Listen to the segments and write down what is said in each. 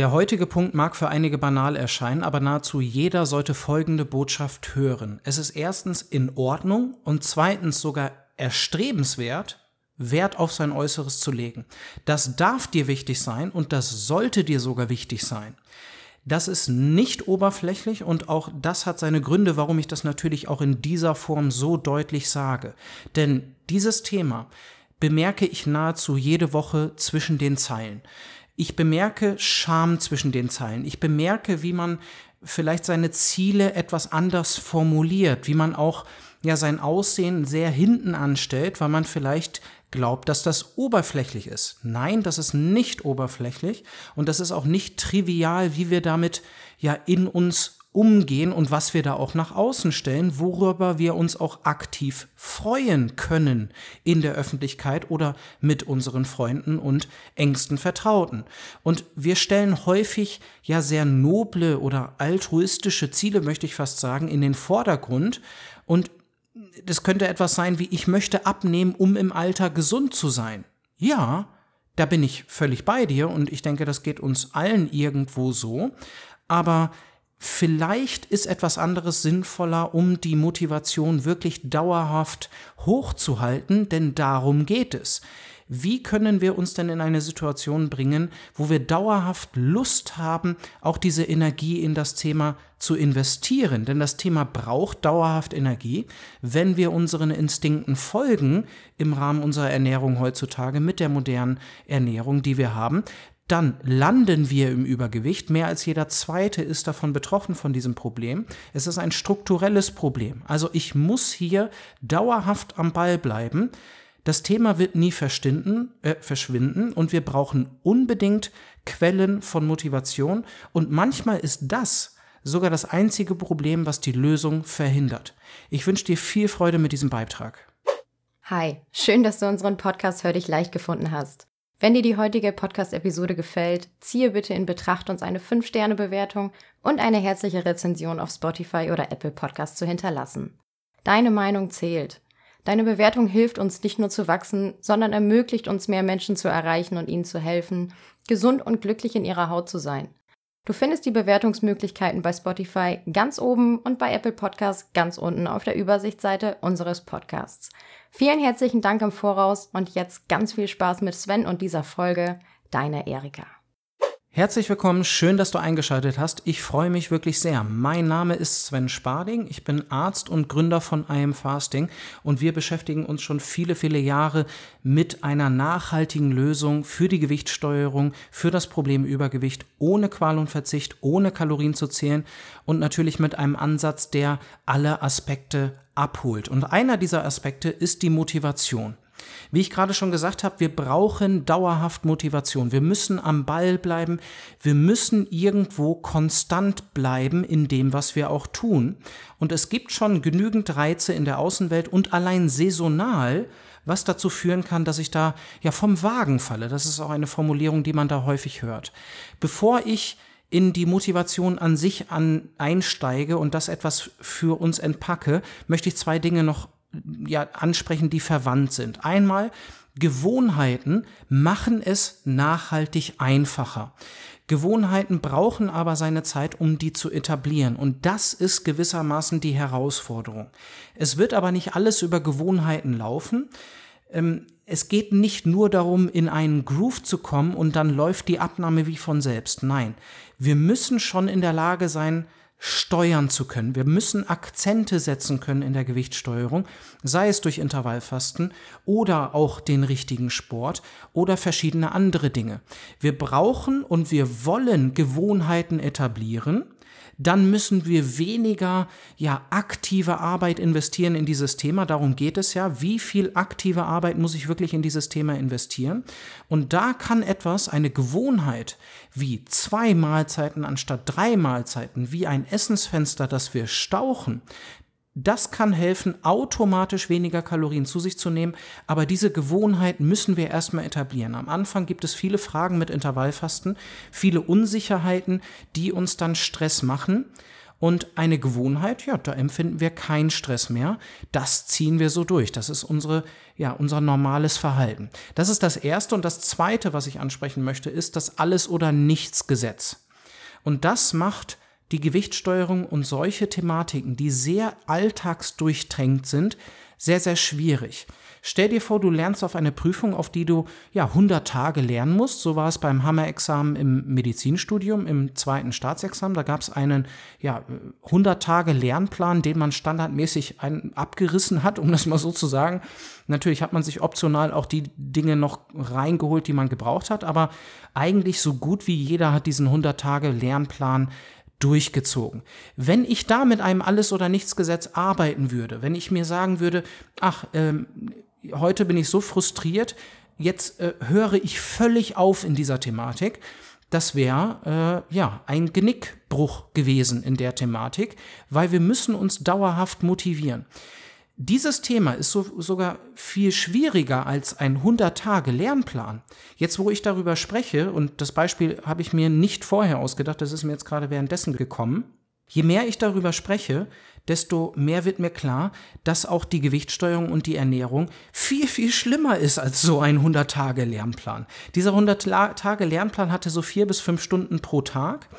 Der heutige Punkt mag für einige banal erscheinen, aber nahezu jeder sollte folgende Botschaft hören. Es ist erstens in Ordnung und zweitens sogar erstrebenswert, Wert auf sein Äußeres zu legen. Das darf dir wichtig sein und das sollte dir sogar wichtig sein. Das ist nicht oberflächlich und auch das hat seine Gründe, warum ich das natürlich auch in dieser Form so deutlich sage. Denn dieses Thema bemerke ich nahezu jede Woche zwischen den Zeilen. Ich bemerke Scham zwischen den Zeilen. Ich bemerke, wie man vielleicht seine Ziele etwas anders formuliert, wie man auch ja sein Aussehen sehr hinten anstellt, weil man vielleicht glaubt, dass das oberflächlich ist. Nein, das ist nicht oberflächlich und das ist auch nicht trivial, wie wir damit ja in uns umgehen und was wir da auch nach außen stellen, worüber wir uns auch aktiv freuen können in der Öffentlichkeit oder mit unseren Freunden und engsten Vertrauten. Und wir stellen häufig ja sehr noble oder altruistische Ziele, möchte ich fast sagen, in den Vordergrund und das könnte etwas sein wie, ich möchte abnehmen, um im Alter gesund zu sein. Ja, da bin ich völlig bei dir und ich denke, das geht uns allen irgendwo so. Aber vielleicht ist etwas anderes sinnvoller, um die Motivation wirklich dauerhaft hochzuhalten, denn darum geht es wie können wir uns denn in eine Situation bringen, wo wir dauerhaft Lust haben, auch diese Energie in das Thema zu investieren. Denn das Thema braucht dauerhaft Energie, wenn wir unseren Instinkten folgen im Rahmen unserer Ernährung heutzutage mit der modernen Ernährung, die wir haben dann landen wir im Übergewicht. Mehr als jeder zweite ist davon betroffen von diesem Problem. Es ist ein strukturelles Problem. Also ich muss hier dauerhaft am Ball bleiben. Das Thema wird nie äh, verschwinden und wir brauchen unbedingt Quellen von Motivation und manchmal ist das sogar das einzige Problem, was die Lösung verhindert. Ich wünsche dir viel Freude mit diesem Beitrag. Hi, schön, dass du unseren Podcast Hör dich leicht gefunden hast. Wenn dir die heutige Podcast-Episode gefällt, ziehe bitte in Betracht, uns eine 5-Sterne-Bewertung und eine herzliche Rezension auf Spotify oder Apple Podcast zu hinterlassen. Deine Meinung zählt. Deine Bewertung hilft uns nicht nur zu wachsen, sondern ermöglicht uns mehr Menschen zu erreichen und ihnen zu helfen, gesund und glücklich in ihrer Haut zu sein. Du findest die Bewertungsmöglichkeiten bei Spotify ganz oben und bei Apple Podcasts ganz unten auf der Übersichtsseite unseres Podcasts. Vielen herzlichen Dank im Voraus und jetzt ganz viel Spaß mit Sven und dieser Folge. Deine Erika. Herzlich willkommen, schön, dass du eingeschaltet hast. Ich freue mich wirklich sehr. Mein Name ist Sven Sparding, ich bin Arzt und Gründer von I Am Fasting und wir beschäftigen uns schon viele, viele Jahre mit einer nachhaltigen Lösung für die Gewichtssteuerung, für das Problem Übergewicht, ohne Qual und Verzicht, ohne Kalorien zu zählen und natürlich mit einem Ansatz, der alle Aspekte abholt. Und einer dieser Aspekte ist die Motivation. Wie ich gerade schon gesagt habe, wir brauchen dauerhaft Motivation. Wir müssen am Ball bleiben. Wir müssen irgendwo konstant bleiben in dem, was wir auch tun. Und es gibt schon genügend Reize in der Außenwelt und allein saisonal, was dazu führen kann, dass ich da ja vom Wagen falle. Das ist auch eine Formulierung, die man da häufig hört. Bevor ich in die Motivation an sich an einsteige und das etwas für uns entpacke, möchte ich zwei Dinge noch ja, ansprechen, die verwandt sind. Einmal, Gewohnheiten machen es nachhaltig einfacher. Gewohnheiten brauchen aber seine Zeit, um die zu etablieren. Und das ist gewissermaßen die Herausforderung. Es wird aber nicht alles über Gewohnheiten laufen. Ähm, es geht nicht nur darum, in einen Groove zu kommen und dann läuft die Abnahme wie von selbst. Nein, wir müssen schon in der Lage sein, steuern zu können. Wir müssen Akzente setzen können in der Gewichtssteuerung, sei es durch Intervallfasten oder auch den richtigen Sport oder verschiedene andere Dinge. Wir brauchen und wir wollen Gewohnheiten etablieren, dann müssen wir weniger ja aktive Arbeit investieren in dieses Thema. Darum geht es ja. Wie viel aktive Arbeit muss ich wirklich in dieses Thema investieren? Und da kann etwas, eine Gewohnheit wie zwei Mahlzeiten anstatt drei Mahlzeiten, wie ein Essensfenster, das wir stauchen, das kann helfen, automatisch weniger Kalorien zu sich zu nehmen, aber diese Gewohnheit müssen wir erstmal etablieren. Am Anfang gibt es viele Fragen mit Intervallfasten, viele Unsicherheiten, die uns dann Stress machen. Und eine Gewohnheit, ja, da empfinden wir keinen Stress mehr. Das ziehen wir so durch. Das ist unsere, ja, unser normales Verhalten. Das ist das Erste. Und das Zweite, was ich ansprechen möchte, ist das Alles- oder Nichts-Gesetz. Und das macht die Gewichtssteuerung und solche Thematiken, die sehr alltagsdurchtränkt sind, sehr, sehr schwierig. Stell dir vor, du lernst auf eine Prüfung, auf die du ja 100 Tage lernen musst. So war es beim Hammer-Examen im Medizinstudium, im zweiten Staatsexamen. Da gab es einen ja 100 Tage Lernplan, den man standardmäßig ein, abgerissen hat, um das mal so zu sagen. Natürlich hat man sich optional auch die Dinge noch reingeholt, die man gebraucht hat, aber eigentlich so gut wie jeder hat diesen 100 Tage Lernplan durchgezogen. Wenn ich da mit einem Alles- oder Nichts-Gesetz arbeiten würde, wenn ich mir sagen würde, ach, ähm, heute bin ich so frustriert, jetzt äh, höre ich völlig auf in dieser Thematik. Das wäre äh, ja ein Genickbruch gewesen in der Thematik, weil wir müssen uns dauerhaft motivieren. Dieses Thema ist so, sogar viel schwieriger als ein 100-Tage-Lernplan. Jetzt, wo ich darüber spreche, und das Beispiel habe ich mir nicht vorher ausgedacht, das ist mir jetzt gerade währenddessen gekommen, je mehr ich darüber spreche, desto mehr wird mir klar, dass auch die Gewichtssteuerung und die Ernährung viel, viel schlimmer ist als so ein 100-Tage-Lernplan. Dieser 100-Tage-Lernplan hatte so vier bis fünf Stunden pro Tag,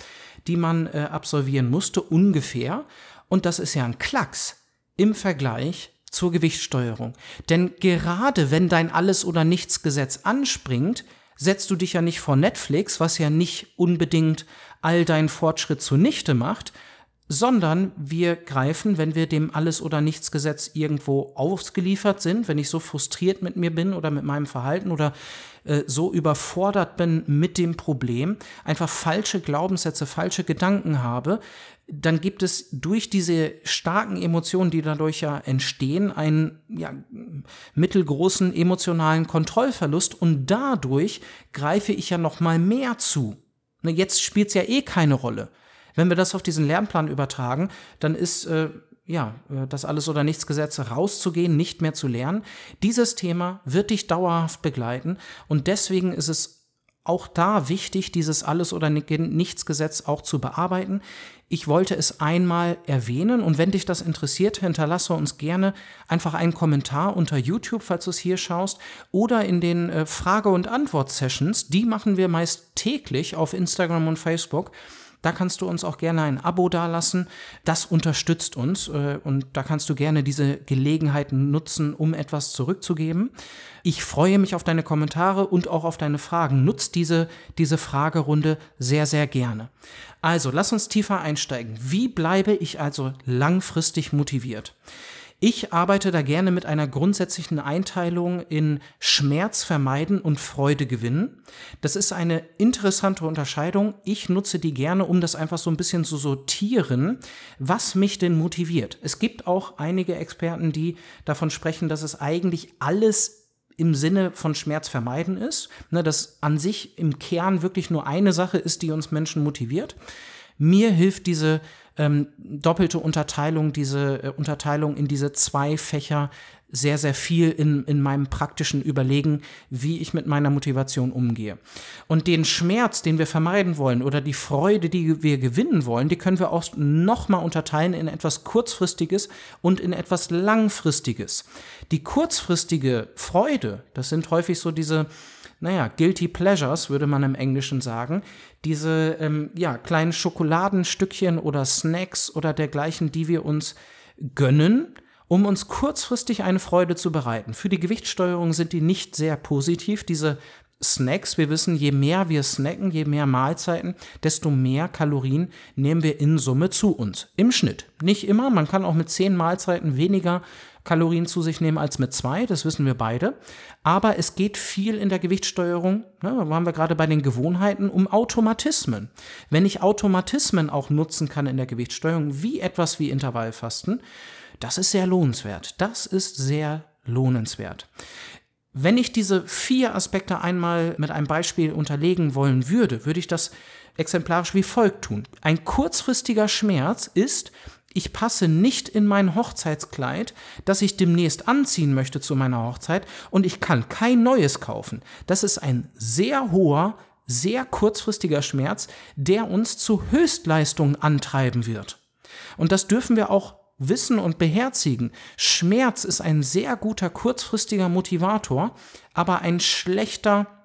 die man äh, absolvieren musste, ungefähr. Und das ist ja ein Klacks im Vergleich zur Gewichtssteuerung. Denn gerade wenn dein Alles- oder Nichts-Gesetz anspringt, setzt du dich ja nicht vor Netflix, was ja nicht unbedingt all deinen Fortschritt zunichte macht, sondern wir greifen, wenn wir dem Alles- oder Nichts-Gesetz irgendwo ausgeliefert sind, wenn ich so frustriert mit mir bin oder mit meinem Verhalten oder äh, so überfordert bin mit dem Problem, einfach falsche Glaubenssätze, falsche Gedanken habe, dann gibt es durch diese starken Emotionen, die dadurch ja entstehen, einen ja, mittelgroßen emotionalen Kontrollverlust und dadurch greife ich ja noch mal mehr zu. Ne, jetzt spielt es ja eh keine Rolle. Wenn wir das auf diesen Lernplan übertragen, dann ist äh, ja äh, das alles oder nichts Gesetz rauszugehen, nicht mehr zu lernen. Dieses Thema wird dich dauerhaft begleiten und deswegen ist es auch da wichtig, dieses Alles- oder Nichts-Gesetz auch zu bearbeiten. Ich wollte es einmal erwähnen und wenn dich das interessiert, hinterlasse uns gerne einfach einen Kommentar unter YouTube, falls du es hier schaust, oder in den äh, Frage- und Antwort-Sessions. Die machen wir meist täglich auf Instagram und Facebook. Da kannst du uns auch gerne ein Abo dalassen. Das unterstützt uns äh, und da kannst du gerne diese Gelegenheiten nutzen, um etwas zurückzugeben. Ich freue mich auf deine Kommentare und auch auf deine Fragen. Nutz diese, diese Fragerunde sehr, sehr gerne. Also, lass uns tiefer einsteigen. Wie bleibe ich also langfristig motiviert? Ich arbeite da gerne mit einer grundsätzlichen Einteilung in Schmerz vermeiden und Freude gewinnen. Das ist eine interessante Unterscheidung. Ich nutze die gerne, um das einfach so ein bisschen zu sortieren, was mich denn motiviert. Es gibt auch einige Experten, die davon sprechen, dass es eigentlich alles im Sinne von Schmerz vermeiden ist, ne, dass an sich im Kern wirklich nur eine Sache ist, die uns Menschen motiviert. Mir hilft diese ähm, doppelte Unterteilung, diese äh, Unterteilung in diese zwei Fächer sehr, sehr viel in, in meinem praktischen Überlegen, wie ich mit meiner Motivation umgehe. Und den Schmerz, den wir vermeiden wollen oder die Freude, die wir gewinnen wollen, die können wir auch nochmal unterteilen in etwas Kurzfristiges und in etwas Langfristiges. Die kurzfristige Freude, das sind häufig so diese naja, Guilty Pleasures, würde man im Englischen sagen. Diese ähm, ja, kleinen Schokoladenstückchen oder Snacks oder dergleichen, die wir uns gönnen, um uns kurzfristig eine Freude zu bereiten. Für die Gewichtssteuerung sind die nicht sehr positiv, diese Snacks. Wir wissen, je mehr wir snacken, je mehr Mahlzeiten, desto mehr Kalorien nehmen wir in Summe zu uns. Im Schnitt. Nicht immer, man kann auch mit zehn Mahlzeiten weniger Kalorien zu sich nehmen als mit zwei, das wissen wir beide. Aber es geht viel in der Gewichtssteuerung, ne, da waren wir gerade bei den Gewohnheiten, um Automatismen. Wenn ich Automatismen auch nutzen kann in der Gewichtssteuerung, wie etwas wie Intervallfasten, das ist sehr lohnenswert. Das ist sehr lohnenswert. Wenn ich diese vier Aspekte einmal mit einem Beispiel unterlegen wollen würde, würde ich das exemplarisch wie folgt tun. Ein kurzfristiger Schmerz ist, ich passe nicht in mein Hochzeitskleid, das ich demnächst anziehen möchte zu meiner Hochzeit und ich kann kein neues kaufen. Das ist ein sehr hoher, sehr kurzfristiger Schmerz, der uns zu Höchstleistungen antreiben wird. Und das dürfen wir auch wissen und beherzigen. Schmerz ist ein sehr guter kurzfristiger Motivator, aber ein schlechter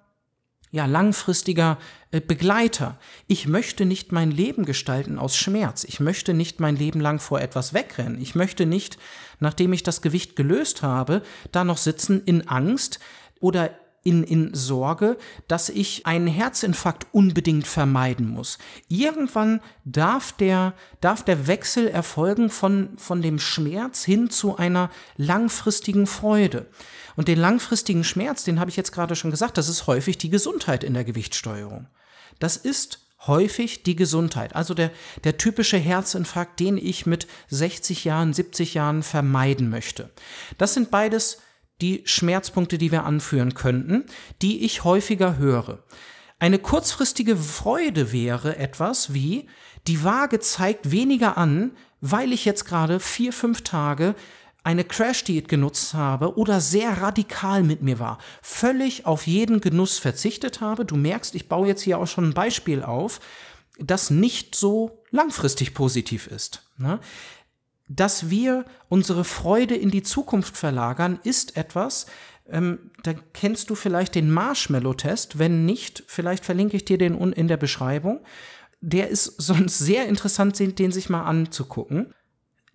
ja, langfristiger äh, Begleiter. Ich möchte nicht mein Leben gestalten aus Schmerz. Ich möchte nicht mein Leben lang vor etwas wegrennen. Ich möchte nicht, nachdem ich das Gewicht gelöst habe, da noch sitzen in Angst oder in, in Sorge, dass ich einen Herzinfarkt unbedingt vermeiden muss. Irgendwann darf der, darf der Wechsel erfolgen von, von dem Schmerz hin zu einer langfristigen Freude. Und den langfristigen Schmerz, den habe ich jetzt gerade schon gesagt, das ist häufig die Gesundheit in der Gewichtssteuerung. Das ist häufig die Gesundheit. Also der, der typische Herzinfarkt, den ich mit 60 Jahren, 70 Jahren vermeiden möchte. Das sind beides die Schmerzpunkte, die wir anführen könnten, die ich häufiger höre. Eine kurzfristige Freude wäre etwas wie, die Waage zeigt weniger an, weil ich jetzt gerade vier, fünf Tage eine Crash-Diät genutzt habe oder sehr radikal mit mir war, völlig auf jeden Genuss verzichtet habe. Du merkst, ich baue jetzt hier auch schon ein Beispiel auf, das nicht so langfristig positiv ist. Dass wir unsere Freude in die Zukunft verlagern, ist etwas, ähm, da kennst du vielleicht den Marshmallow-Test. Wenn nicht, vielleicht verlinke ich dir den in der Beschreibung. Der ist sonst sehr interessant, den sich mal anzugucken.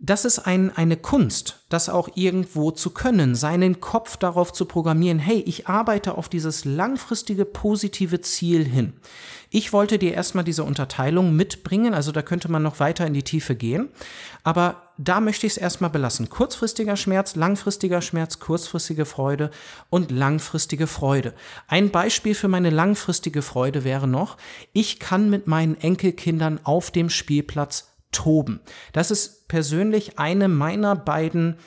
Das ist ein, eine Kunst, das auch irgendwo zu können, seinen Kopf darauf zu programmieren, hey, ich arbeite auf dieses langfristige positive Ziel hin. Ich wollte dir erstmal diese Unterteilung mitbringen, also da könnte man noch weiter in die Tiefe gehen, aber da möchte ich es erstmal belassen. Kurzfristiger Schmerz, langfristiger Schmerz, kurzfristige Freude und langfristige Freude. Ein Beispiel für meine langfristige Freude wäre noch, ich kann mit meinen Enkelkindern auf dem Spielplatz toben. Das ist persönlich eine meiner beiden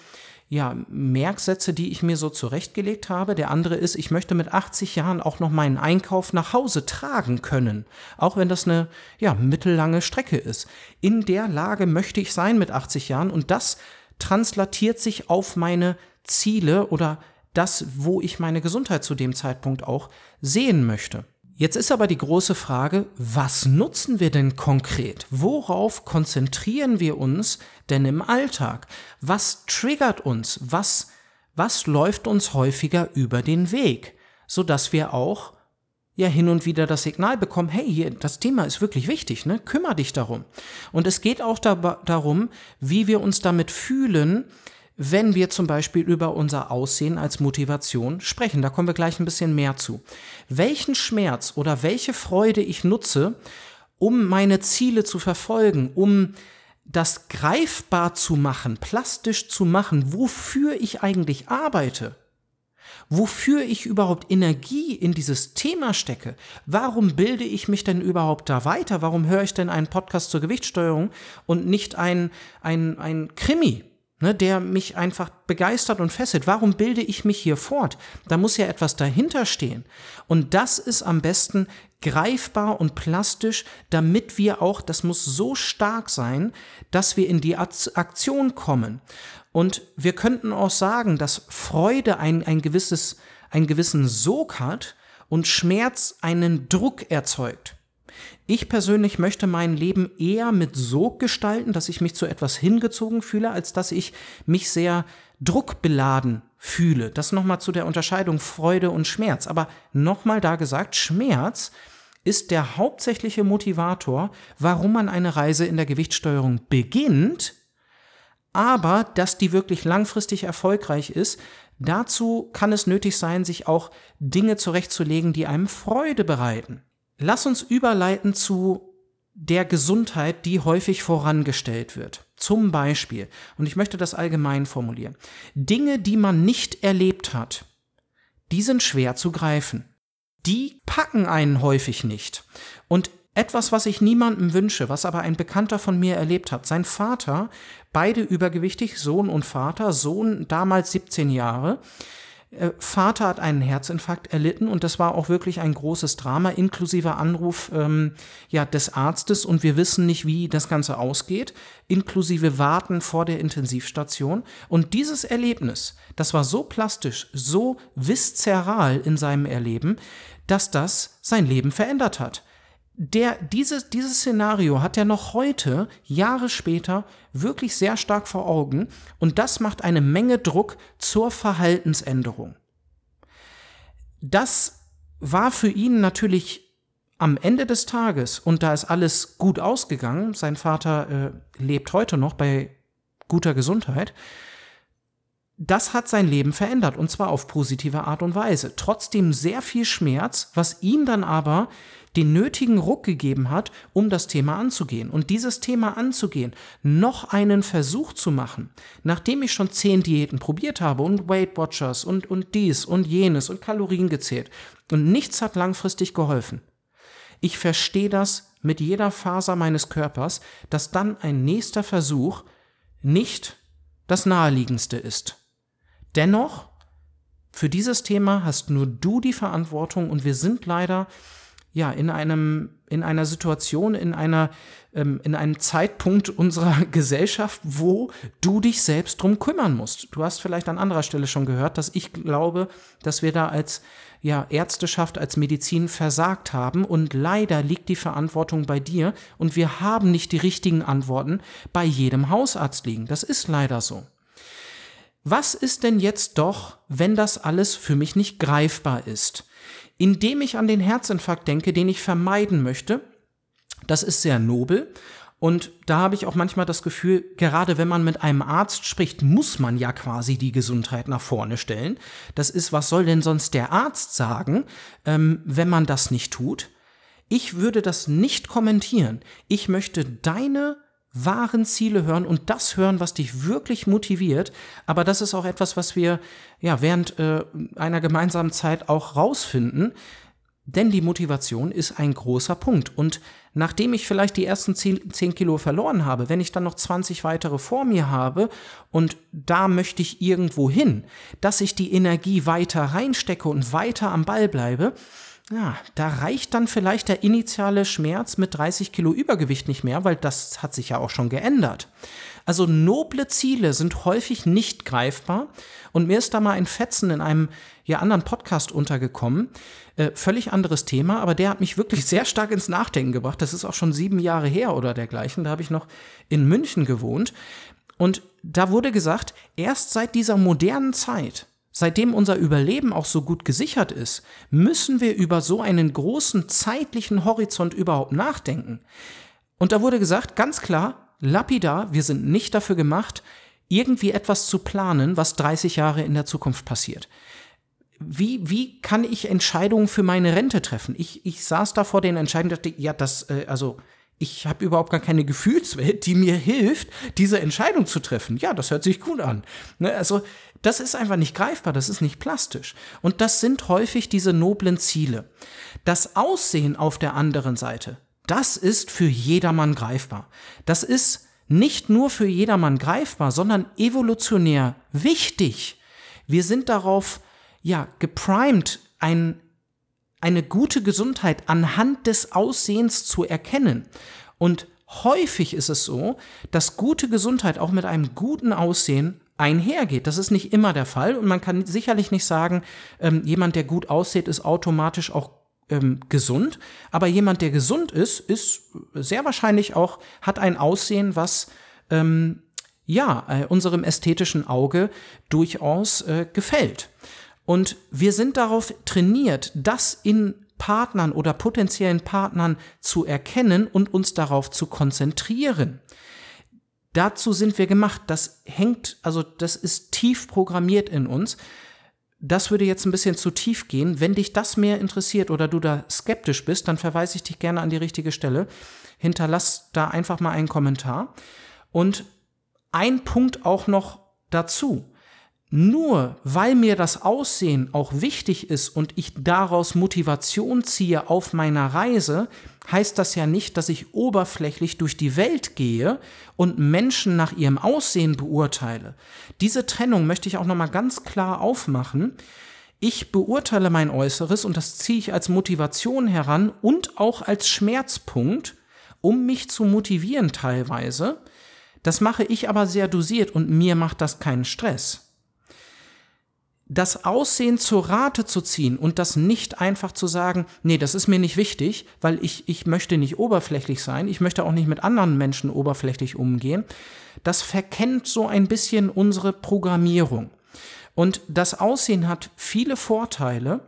ja, Merksätze, die ich mir so zurechtgelegt habe. Der andere ist, ich möchte mit 80 Jahren auch noch meinen Einkauf nach Hause tragen können, auch wenn das eine ja, mittellange Strecke ist. In der Lage möchte ich sein mit 80 Jahren und das translatiert sich auf meine Ziele oder das, wo ich meine Gesundheit zu dem Zeitpunkt auch sehen möchte. Jetzt ist aber die große Frage, was nutzen wir denn konkret? Worauf konzentrieren wir uns denn im Alltag? Was triggert uns? Was, was läuft uns häufiger über den Weg? Sodass wir auch ja hin und wieder das Signal bekommen, hey, hier, das Thema ist wirklich wichtig, ne? Kümmer dich darum. Und es geht auch da, darum, wie wir uns damit fühlen, wenn wir zum Beispiel über unser Aussehen als Motivation sprechen. Da kommen wir gleich ein bisschen mehr zu. Welchen Schmerz oder welche Freude ich nutze, um meine Ziele zu verfolgen, um das greifbar zu machen, plastisch zu machen, wofür ich eigentlich arbeite, wofür ich überhaupt Energie in dieses Thema stecke. Warum bilde ich mich denn überhaupt da weiter? Warum höre ich denn einen Podcast zur Gewichtssteuerung und nicht ein, ein, ein Krimi? Ne, der mich einfach begeistert und fesselt. Warum bilde ich mich hier fort? Da muss ja etwas dahinter stehen. Und das ist am besten greifbar und plastisch, damit wir auch, das muss so stark sein, dass wir in die Aktion kommen. Und wir könnten auch sagen, dass Freude ein, ein gewisses, einen gewissen Sog hat und Schmerz einen Druck erzeugt. Ich persönlich möchte mein Leben eher mit Sog gestalten, dass ich mich zu etwas hingezogen fühle, als dass ich mich sehr druckbeladen fühle. Das nochmal zu der Unterscheidung Freude und Schmerz. Aber nochmal da gesagt, Schmerz ist der hauptsächliche Motivator, warum man eine Reise in der Gewichtssteuerung beginnt, aber dass die wirklich langfristig erfolgreich ist, dazu kann es nötig sein, sich auch Dinge zurechtzulegen, die einem Freude bereiten. Lass uns überleiten zu der Gesundheit, die häufig vorangestellt wird. Zum Beispiel, und ich möchte das allgemein formulieren, Dinge, die man nicht erlebt hat, die sind schwer zu greifen. Die packen einen häufig nicht. Und etwas, was ich niemandem wünsche, was aber ein Bekannter von mir erlebt hat. Sein Vater, beide übergewichtig, Sohn und Vater, Sohn damals 17 Jahre, Vater hat einen Herzinfarkt erlitten und das war auch wirklich ein großes Drama, inklusive Anruf ähm, ja, des Arztes und wir wissen nicht, wie das Ganze ausgeht, inklusive Warten vor der Intensivstation. Und dieses Erlebnis, das war so plastisch, so viszeral in seinem Erleben, dass das sein Leben verändert hat. Der, dieses, dieses Szenario hat er noch heute, Jahre später, wirklich sehr stark vor Augen und das macht eine Menge Druck zur Verhaltensänderung. Das war für ihn natürlich am Ende des Tages, und da ist alles gut ausgegangen, sein Vater äh, lebt heute noch bei guter Gesundheit, das hat sein Leben verändert und zwar auf positive Art und Weise. Trotzdem sehr viel Schmerz, was ihm dann aber den nötigen Ruck gegeben hat, um das Thema anzugehen. Und dieses Thema anzugehen, noch einen Versuch zu machen, nachdem ich schon zehn Diäten probiert habe und Weight Watchers und, und dies und jenes und Kalorien gezählt und nichts hat langfristig geholfen. Ich verstehe das mit jeder Faser meines Körpers, dass dann ein nächster Versuch nicht das naheliegendste ist. Dennoch, für dieses Thema hast nur du die Verantwortung und wir sind leider ja in einem in einer Situation, in einer ähm, in einem Zeitpunkt unserer Gesellschaft, wo du dich selbst drum kümmern musst. Du hast vielleicht an anderer Stelle schon gehört, dass ich glaube, dass wir da als ja, Ärzteschaft, als Medizin versagt haben und leider liegt die Verantwortung bei dir und wir haben nicht die richtigen Antworten bei jedem Hausarzt liegen. Das ist leider so. Was ist denn jetzt doch, wenn das alles für mich nicht greifbar ist? Indem ich an den Herzinfarkt denke, den ich vermeiden möchte, das ist sehr nobel. Und da habe ich auch manchmal das Gefühl, gerade wenn man mit einem Arzt spricht, muss man ja quasi die Gesundheit nach vorne stellen. Das ist, was soll denn sonst der Arzt sagen, ähm, wenn man das nicht tut? Ich würde das nicht kommentieren. Ich möchte deine wahren Ziele hören und das hören, was dich wirklich motiviert. Aber das ist auch etwas, was wir ja während äh, einer gemeinsamen Zeit auch rausfinden. Denn die Motivation ist ein großer Punkt. Und nachdem ich vielleicht die ersten 10, 10 Kilo verloren habe, wenn ich dann noch 20 weitere vor mir habe und da möchte ich irgendwo hin, dass ich die Energie weiter reinstecke und weiter am Ball bleibe, ja, da reicht dann vielleicht der initiale Schmerz mit 30 Kilo Übergewicht nicht mehr, weil das hat sich ja auch schon geändert. Also noble Ziele sind häufig nicht greifbar und mir ist da mal ein Fetzen in einem ja anderen Podcast untergekommen. Äh, völlig anderes Thema, aber der hat mich wirklich sehr stark ins Nachdenken gebracht. Das ist auch schon sieben Jahre her oder dergleichen. Da habe ich noch in München gewohnt. Und da wurde gesagt, erst seit dieser modernen Zeit Seitdem unser Überleben auch so gut gesichert ist, müssen wir über so einen großen zeitlichen Horizont überhaupt nachdenken. Und da wurde gesagt, ganz klar, lapidar, wir sind nicht dafür gemacht, irgendwie etwas zu planen, was 30 Jahre in der Zukunft passiert. Wie, wie kann ich Entscheidungen für meine Rente treffen? Ich, ich saß da vor den Entscheidungen und dachte, ja, das, äh, also, ich habe überhaupt gar keine Gefühlswelt, die mir hilft, diese Entscheidung zu treffen. Ja, das hört sich gut an. Ne? Also das ist einfach nicht greifbar, das ist nicht plastisch. Und das sind häufig diese noblen Ziele. Das Aussehen auf der anderen Seite, das ist für jedermann greifbar. Das ist nicht nur für jedermann greifbar, sondern evolutionär wichtig. Wir sind darauf, ja, geprimed, ein, eine gute Gesundheit anhand des Aussehens zu erkennen. Und häufig ist es so, dass gute Gesundheit auch mit einem guten Aussehen einhergeht. Das ist nicht immer der Fall und man kann sicherlich nicht sagen, ähm, jemand, der gut aussieht, ist automatisch auch ähm, gesund. Aber jemand, der gesund ist, ist sehr wahrscheinlich auch, hat ein Aussehen, was ähm, ja äh, unserem ästhetischen Auge durchaus äh, gefällt. Und wir sind darauf trainiert, das in Partnern oder potenziellen Partnern zu erkennen und uns darauf zu konzentrieren. Dazu sind wir gemacht. Das hängt, also das ist tief programmiert in uns. Das würde jetzt ein bisschen zu tief gehen. Wenn dich das mehr interessiert oder du da skeptisch bist, dann verweise ich dich gerne an die richtige Stelle. Hinterlass da einfach mal einen Kommentar. Und ein Punkt auch noch dazu. Nur weil mir das Aussehen auch wichtig ist und ich daraus Motivation ziehe auf meiner Reise, heißt das ja nicht, dass ich oberflächlich durch die Welt gehe und Menschen nach ihrem Aussehen beurteile. Diese Trennung möchte ich auch noch mal ganz klar aufmachen. Ich beurteile mein Äußeres und das ziehe ich als Motivation heran und auch als Schmerzpunkt, um mich zu motivieren teilweise. Das mache ich aber sehr dosiert und mir macht das keinen Stress. Das Aussehen zur Rate zu ziehen und das nicht einfach zu sagen, nee, das ist mir nicht wichtig, weil ich, ich möchte nicht oberflächlich sein, ich möchte auch nicht mit anderen Menschen oberflächlich umgehen, das verkennt so ein bisschen unsere Programmierung. Und das Aussehen hat viele Vorteile,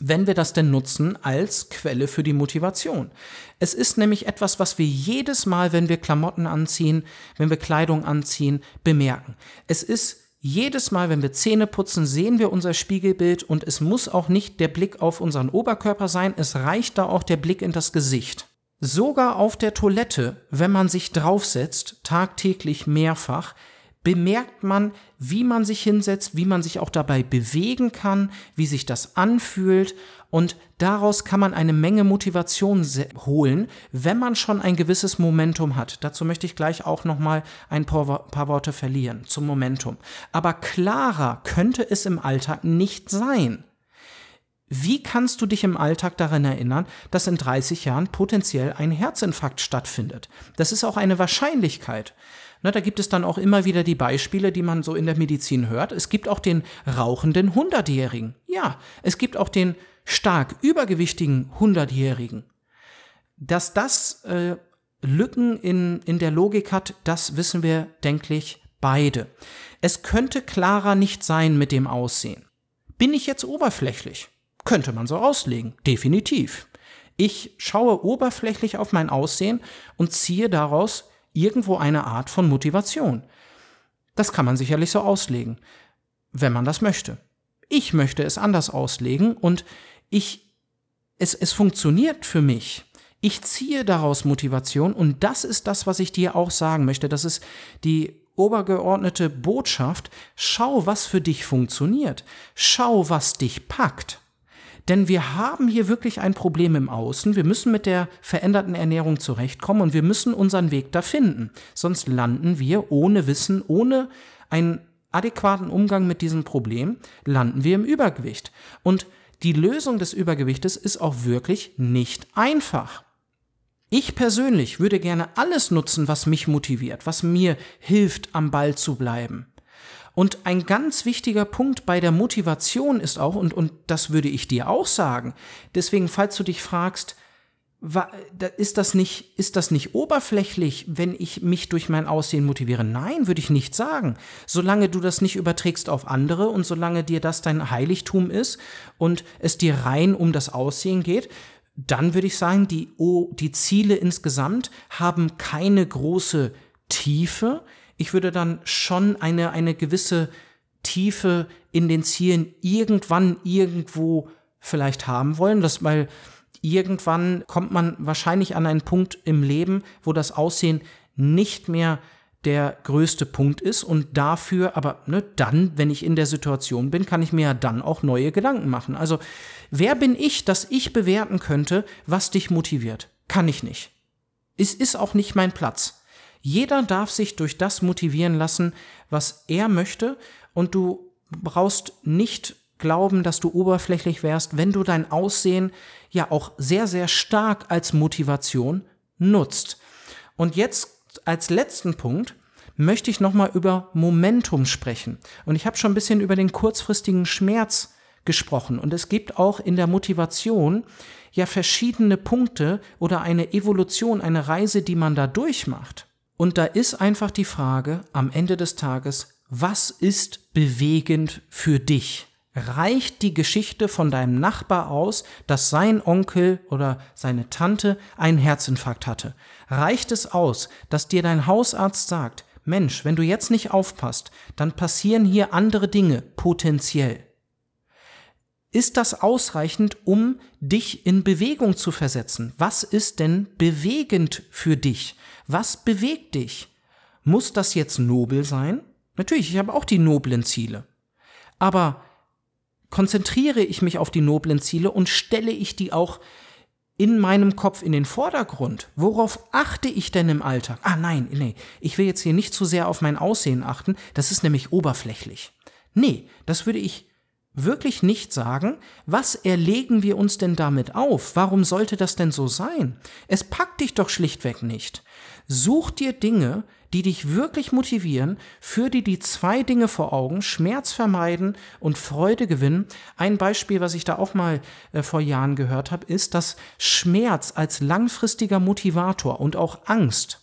wenn wir das denn nutzen als Quelle für die Motivation. Es ist nämlich etwas, was wir jedes Mal, wenn wir Klamotten anziehen, wenn wir Kleidung anziehen, bemerken. Es ist jedes Mal, wenn wir Zähne putzen, sehen wir unser Spiegelbild und es muss auch nicht der Blick auf unseren Oberkörper sein, es reicht da auch der Blick in das Gesicht. Sogar auf der Toilette, wenn man sich draufsetzt, tagtäglich mehrfach, bemerkt man, wie man sich hinsetzt, wie man sich auch dabei bewegen kann, wie sich das anfühlt und daraus kann man eine Menge Motivation holen, wenn man schon ein gewisses Momentum hat. Dazu möchte ich gleich auch noch mal ein paar, paar Worte verlieren zum Momentum. Aber klarer könnte es im Alltag nicht sein. Wie kannst du dich im Alltag daran erinnern, dass in 30 Jahren potenziell ein Herzinfarkt stattfindet? Das ist auch eine Wahrscheinlichkeit. Na, da gibt es dann auch immer wieder die Beispiele, die man so in der Medizin hört. Es gibt auch den rauchenden Hundertjährigen. Ja, es gibt auch den stark übergewichtigen Hundertjährigen. Dass das äh, Lücken in, in der Logik hat, das wissen wir, denke ich, beide. Es könnte klarer nicht sein mit dem Aussehen. Bin ich jetzt oberflächlich? Könnte man so auslegen, definitiv. Ich schaue oberflächlich auf mein Aussehen und ziehe daraus irgendwo eine Art von Motivation. Das kann man sicherlich so auslegen, wenn man das möchte. Ich möchte es anders auslegen und ich, es, es funktioniert für mich. Ich ziehe daraus Motivation und das ist das, was ich dir auch sagen möchte. Das ist die obergeordnete Botschaft. Schau, was für dich funktioniert. Schau, was dich packt. Denn wir haben hier wirklich ein Problem im Außen. Wir müssen mit der veränderten Ernährung zurechtkommen und wir müssen unseren Weg da finden. Sonst landen wir ohne Wissen, ohne einen adäquaten Umgang mit diesem Problem, landen wir im Übergewicht. Und die Lösung des Übergewichtes ist auch wirklich nicht einfach. Ich persönlich würde gerne alles nutzen, was mich motiviert, was mir hilft, am Ball zu bleiben. Und ein ganz wichtiger Punkt bei der Motivation ist auch, und, und das würde ich dir auch sagen, deswegen, falls du dich fragst, ist das nicht, ist das nicht oberflächlich, wenn ich mich durch mein Aussehen motiviere? Nein, würde ich nicht sagen. Solange du das nicht überträgst auf andere und solange dir das dein Heiligtum ist und es dir rein um das Aussehen geht, dann würde ich sagen, die, oh, die Ziele insgesamt haben keine große Tiefe, ich würde dann schon eine, eine gewisse Tiefe in den Zielen irgendwann irgendwo vielleicht haben wollen, das, weil irgendwann kommt man wahrscheinlich an einen Punkt im Leben, wo das Aussehen nicht mehr der größte Punkt ist und dafür, aber ne, dann, wenn ich in der Situation bin, kann ich mir ja dann auch neue Gedanken machen. Also, wer bin ich, dass ich bewerten könnte, was dich motiviert? Kann ich nicht. Es ist auch nicht mein Platz. Jeder darf sich durch das motivieren lassen, was er möchte und du brauchst nicht glauben, dass du oberflächlich wärst, wenn du dein Aussehen ja auch sehr, sehr stark als Motivation nutzt. Und jetzt als letzten Punkt möchte ich nochmal über Momentum sprechen. Und ich habe schon ein bisschen über den kurzfristigen Schmerz gesprochen. Und es gibt auch in der Motivation ja verschiedene Punkte oder eine Evolution, eine Reise, die man da durchmacht. Und da ist einfach die Frage am Ende des Tages, was ist bewegend für dich? Reicht die Geschichte von deinem Nachbar aus, dass sein Onkel oder seine Tante einen Herzinfarkt hatte? Reicht es aus, dass dir dein Hausarzt sagt, Mensch, wenn du jetzt nicht aufpasst, dann passieren hier andere Dinge potenziell. Ist das ausreichend, um dich in Bewegung zu versetzen? Was ist denn bewegend für dich? Was bewegt dich? Muss das jetzt nobel sein? Natürlich, ich habe auch die noblen Ziele. Aber konzentriere ich mich auf die noblen Ziele und stelle ich die auch in meinem Kopf in den Vordergrund. Worauf achte ich denn im Alltag? Ah nein, nee, ich will jetzt hier nicht zu sehr auf mein Aussehen achten, das ist nämlich oberflächlich. Nee, das würde ich wirklich nicht sagen, was erlegen wir uns denn damit auf? Warum sollte das denn so sein? Es packt dich doch schlichtweg nicht. Such dir Dinge, die dich wirklich motivieren, für die die zwei Dinge vor Augen, Schmerz vermeiden und Freude gewinnen. Ein Beispiel, was ich da auch mal äh, vor Jahren gehört habe, ist, dass Schmerz als langfristiger Motivator und auch Angst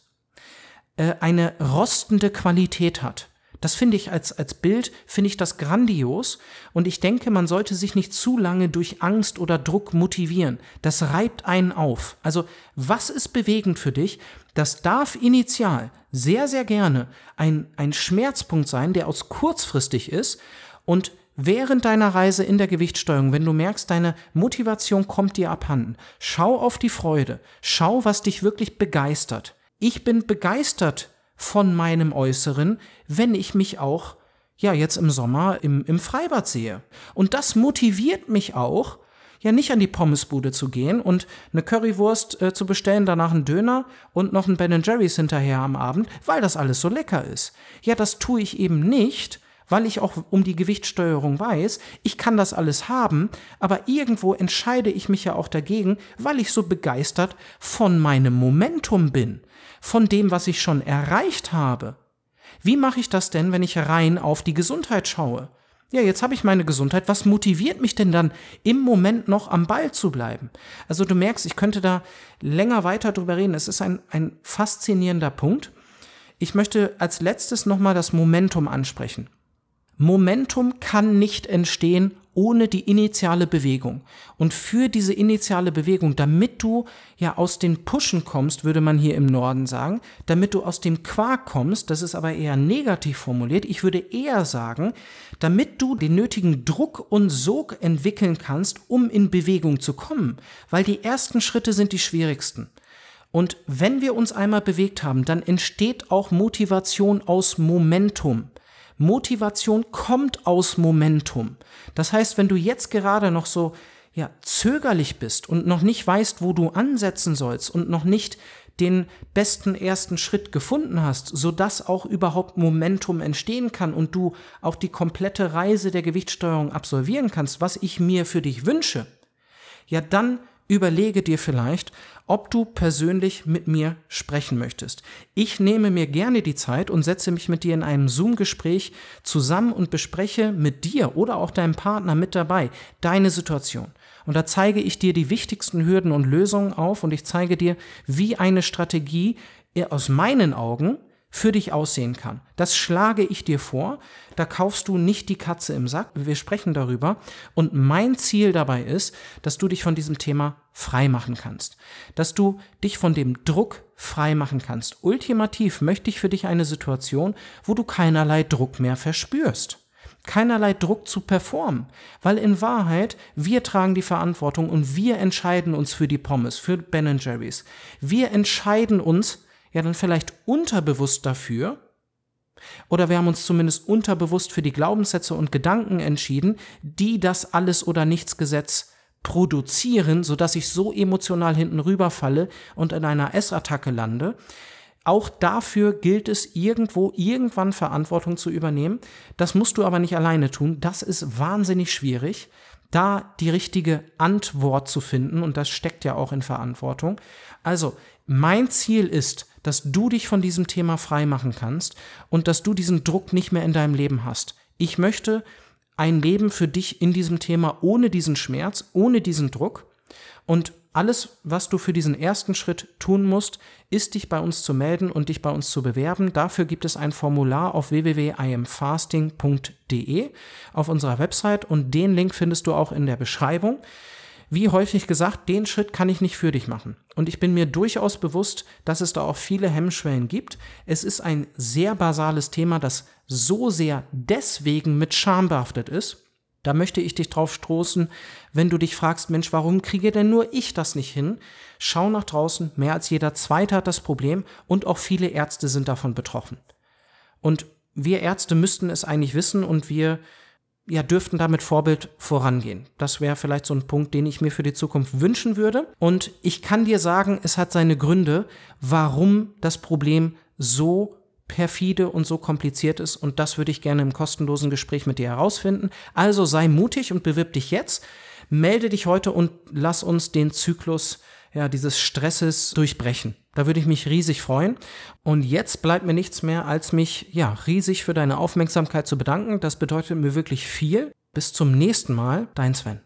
äh, eine rostende Qualität hat. Das finde ich als, als Bild, finde ich das grandios und ich denke, man sollte sich nicht zu lange durch Angst oder Druck motivieren. Das reibt einen auf. Also was ist bewegend für dich? Das darf initial sehr, sehr gerne ein, ein Schmerzpunkt sein, der aus kurzfristig ist und während deiner Reise in der Gewichtssteuerung, wenn du merkst, deine Motivation kommt dir abhanden, schau auf die Freude, schau, was dich wirklich begeistert. Ich bin begeistert von meinem Äußeren, wenn ich mich auch, ja, jetzt im Sommer im, im Freibad sehe. Und das motiviert mich auch, ja nicht an die Pommesbude zu gehen und eine Currywurst äh, zu bestellen, danach einen Döner und noch einen Ben Jerry's hinterher am Abend, weil das alles so lecker ist. Ja, das tue ich eben nicht, weil ich auch um die Gewichtssteuerung weiß, ich kann das alles haben, aber irgendwo entscheide ich mich ja auch dagegen, weil ich so begeistert von meinem Momentum bin von dem, was ich schon erreicht habe. Wie mache ich das denn, wenn ich rein auf die Gesundheit schaue? Ja, jetzt habe ich meine Gesundheit. Was motiviert mich denn dann im Moment noch am Ball zu bleiben? Also du merkst, ich könnte da länger weiter drüber reden. Es ist ein, ein faszinierender Punkt. Ich möchte als letztes nochmal das Momentum ansprechen. Momentum kann nicht entstehen ohne die initiale Bewegung. Und für diese initiale Bewegung, damit du ja aus den Pushen kommst, würde man hier im Norden sagen, damit du aus dem Quark kommst, das ist aber eher negativ formuliert, ich würde eher sagen, damit du den nötigen Druck und Sog entwickeln kannst, um in Bewegung zu kommen. Weil die ersten Schritte sind die schwierigsten. Und wenn wir uns einmal bewegt haben, dann entsteht auch Motivation aus Momentum. Motivation kommt aus Momentum. Das heißt, wenn du jetzt gerade noch so ja, zögerlich bist und noch nicht weißt, wo du ansetzen sollst und noch nicht den besten ersten Schritt gefunden hast, sodass auch überhaupt Momentum entstehen kann und du auch die komplette Reise der Gewichtssteuerung absolvieren kannst, was ich mir für dich wünsche, ja, dann überlege dir vielleicht, ob du persönlich mit mir sprechen möchtest. Ich nehme mir gerne die Zeit und setze mich mit dir in einem Zoom-Gespräch zusammen und bespreche mit dir oder auch deinem Partner mit dabei deine Situation. Und da zeige ich dir die wichtigsten Hürden und Lösungen auf und ich zeige dir, wie eine Strategie aus meinen Augen für dich aussehen kann. Das schlage ich dir vor. Da kaufst du nicht die Katze im Sack. Wir sprechen darüber. Und mein Ziel dabei ist, dass du dich von diesem Thema frei machen kannst. Dass du dich von dem Druck frei machen kannst. Ultimativ möchte ich für dich eine Situation, wo du keinerlei Druck mehr verspürst. Keinerlei Druck zu performen. Weil in Wahrheit, wir tragen die Verantwortung und wir entscheiden uns für die Pommes, für Ben Jerry's. Wir entscheiden uns, ja dann vielleicht unterbewusst dafür, oder wir haben uns zumindest unterbewusst für die Glaubenssätze und Gedanken entschieden, die das alles oder nichts Gesetz produzieren, sodass ich so emotional hinten rüberfalle und in einer Essattacke lande. Auch dafür gilt es irgendwo irgendwann Verantwortung zu übernehmen. Das musst du aber nicht alleine tun. Das ist wahnsinnig schwierig, da die richtige Antwort zu finden und das steckt ja auch in Verantwortung. Also, mein Ziel ist, dass du dich von diesem Thema frei machen kannst und dass du diesen Druck nicht mehr in deinem Leben hast. Ich möchte ein Leben für dich in diesem Thema ohne diesen Schmerz, ohne diesen Druck. Und alles, was du für diesen ersten Schritt tun musst, ist dich bei uns zu melden und dich bei uns zu bewerben. Dafür gibt es ein Formular auf www.imfasting.de auf unserer Website und den Link findest du auch in der Beschreibung. Wie häufig gesagt, den Schritt kann ich nicht für dich machen. Und ich bin mir durchaus bewusst, dass es da auch viele Hemmschwellen gibt. Es ist ein sehr basales Thema, das so sehr deswegen mit Scham behaftet ist. Da möchte ich dich drauf stoßen, wenn du dich fragst, Mensch, warum kriege denn nur ich das nicht hin? Schau nach draußen, mehr als jeder Zweite hat das Problem und auch viele Ärzte sind davon betroffen. Und wir Ärzte müssten es eigentlich wissen und wir ja, dürften damit Vorbild vorangehen. Das wäre vielleicht so ein Punkt, den ich mir für die Zukunft wünschen würde. Und ich kann dir sagen, es hat seine Gründe, warum das Problem so perfide und so kompliziert ist. Und das würde ich gerne im kostenlosen Gespräch mit dir herausfinden. Also sei mutig und bewirb dich jetzt. Melde dich heute und lass uns den Zyklus ja, dieses Stresses durchbrechen. Da würde ich mich riesig freuen. Und jetzt bleibt mir nichts mehr, als mich ja riesig für deine Aufmerksamkeit zu bedanken. Das bedeutet mir wirklich viel. Bis zum nächsten Mal, dein Sven.